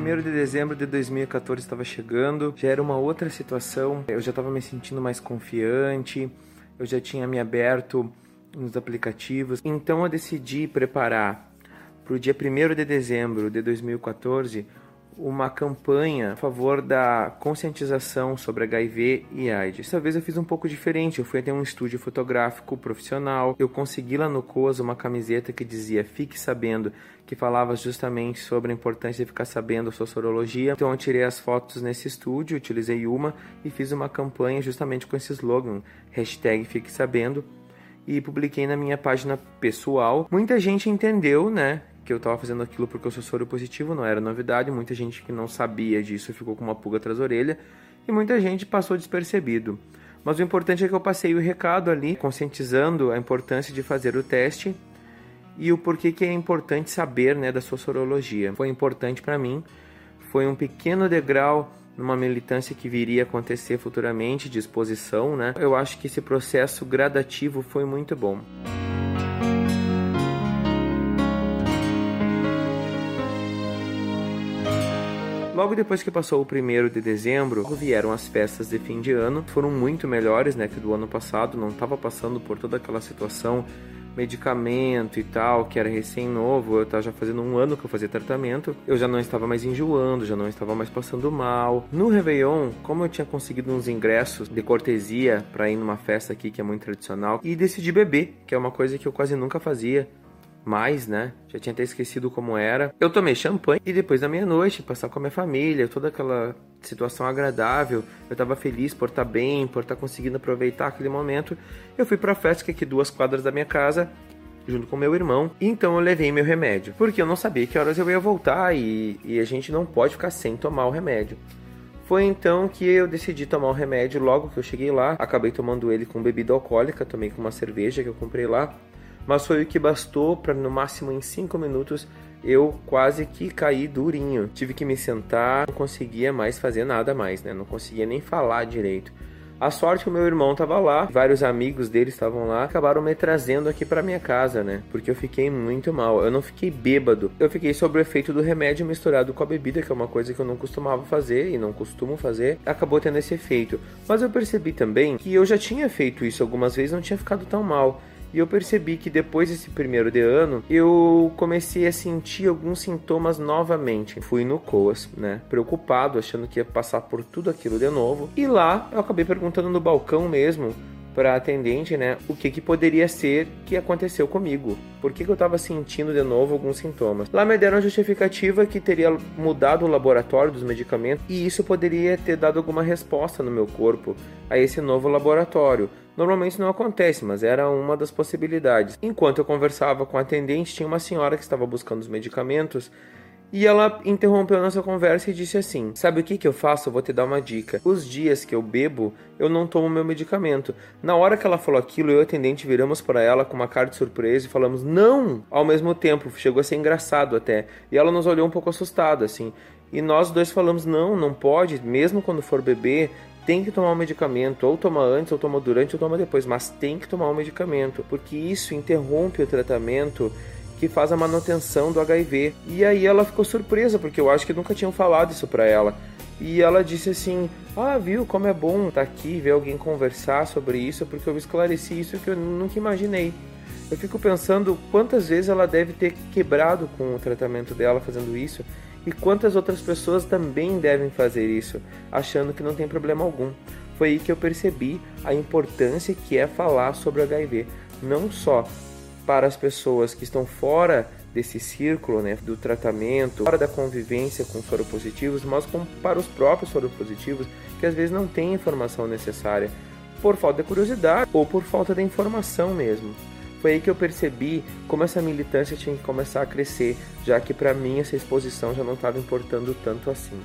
1 de dezembro de 2014 estava chegando, já era uma outra situação, eu já estava me sentindo mais confiante, eu já tinha me aberto nos aplicativos, então eu decidi preparar para o dia 1 de dezembro de 2014 uma campanha a favor da conscientização sobre HIV e AIDS. Dessa vez eu fiz um pouco diferente, eu fui até um estúdio fotográfico profissional, eu consegui lá no COAS uma camiseta que dizia Fique Sabendo, que falava justamente sobre a importância de ficar sabendo a sua sorologia. Então eu tirei as fotos nesse estúdio, utilizei uma e fiz uma campanha justamente com esse slogan, hashtag Fique Sabendo, e publiquei na minha página pessoal. Muita gente entendeu, né, que eu estava fazendo aquilo porque eu sou soro positivo, não era novidade. Muita gente que não sabia disso ficou com uma pulga atrás da orelha e muita gente passou despercebido. Mas o importante é que eu passei o recado ali, conscientizando a importância de fazer o teste e o porquê que é importante saber né, da sua sorologia. Foi importante para mim, foi um pequeno degrau numa militância que viria a acontecer futuramente de exposição, né? Eu acho que esse processo gradativo foi muito bom. Logo depois que passou o primeiro de dezembro, vieram as festas de fim de ano. Foram muito melhores, né, que do ano passado. Não estava passando por toda aquela situação medicamento e tal, que era recém novo, eu estava já fazendo um ano que eu fazia tratamento, eu já não estava mais enjoando, já não estava mais passando mal. No Réveillon, como eu tinha conseguido uns ingressos de cortesia para ir numa festa aqui que é muito tradicional, e decidi beber, que é uma coisa que eu quase nunca fazia mais, né? Já tinha até esquecido como era. Eu tomei champanhe e depois da meia-noite, passar com a minha família, toda aquela situação agradável. Eu estava feliz por estar tá bem, por estar tá conseguindo aproveitar aquele momento. Eu fui para a festa que é aqui duas quadras da minha casa, junto com meu irmão. Então eu levei meu remédio, porque eu não sabia que horas eu ia voltar e, e a gente não pode ficar sem tomar o remédio. Foi então que eu decidi tomar o remédio logo que eu cheguei lá. Acabei tomando ele com bebida alcoólica, tomei com uma cerveja que eu comprei lá mas foi o que bastou para no máximo em 5 minutos eu quase que caí durinho. Tive que me sentar, não conseguia mais fazer nada mais, né? Não conseguia nem falar direito. A sorte que o meu irmão estava lá, vários amigos dele estavam lá, acabaram me trazendo aqui para minha casa, né? Porque eu fiquei muito mal. Eu não fiquei bêbado. Eu fiquei sob o efeito do remédio misturado com a bebida, que é uma coisa que eu não costumava fazer e não costumo fazer. Acabou tendo esse efeito. Mas eu percebi também que eu já tinha feito isso algumas vezes, não tinha ficado tão mal. E eu percebi que depois desse primeiro de ano, eu comecei a sentir alguns sintomas novamente. Fui no COAS, né? Preocupado, achando que ia passar por tudo aquilo de novo. E lá eu acabei perguntando no balcão mesmo para a atendente, né, o que que poderia ser que aconteceu comigo. Por que, que eu estava sentindo de novo alguns sintomas? Lá me deram a justificativa que teria mudado o laboratório dos medicamentos e isso poderia ter dado alguma resposta no meu corpo a esse novo laboratório. Normalmente não acontece, mas era uma das possibilidades. Enquanto eu conversava com a atendente, tinha uma senhora que estava buscando os medicamentos e ela interrompeu nossa conversa e disse assim: Sabe o que, que eu faço? Eu vou te dar uma dica. Os dias que eu bebo, eu não tomo meu medicamento. Na hora que ela falou aquilo, eu e o atendente viramos para ela com uma cara de surpresa e falamos: Não! Ao mesmo tempo, chegou a ser engraçado até. E ela nos olhou um pouco assustada, assim. E nós dois falamos: Não, não pode, mesmo quando for beber, tem que tomar o um medicamento, ou toma antes, ou toma durante, ou toma depois, mas tem que tomar o um medicamento, porque isso interrompe o tratamento que faz a manutenção do HIV. E aí ela ficou surpresa, porque eu acho que nunca tinham falado isso para ela. E ela disse assim: Ah, viu como é bom estar tá aqui, ver alguém conversar sobre isso, porque eu esclareci isso que eu nunca imaginei. Eu fico pensando quantas vezes ela deve ter quebrado com o tratamento dela fazendo isso e quantas outras pessoas também devem fazer isso, achando que não tem problema algum. Foi aí que eu percebi a importância que é falar sobre HIV, não só para as pessoas que estão fora desse círculo né, do tratamento, fora da convivência com soropositivos, mas como para os próprios soropositivos que às vezes não têm informação necessária por falta de curiosidade ou por falta de informação mesmo. Foi aí que eu percebi como essa militância tinha que começar a crescer, já que para mim essa exposição já não estava importando tanto assim.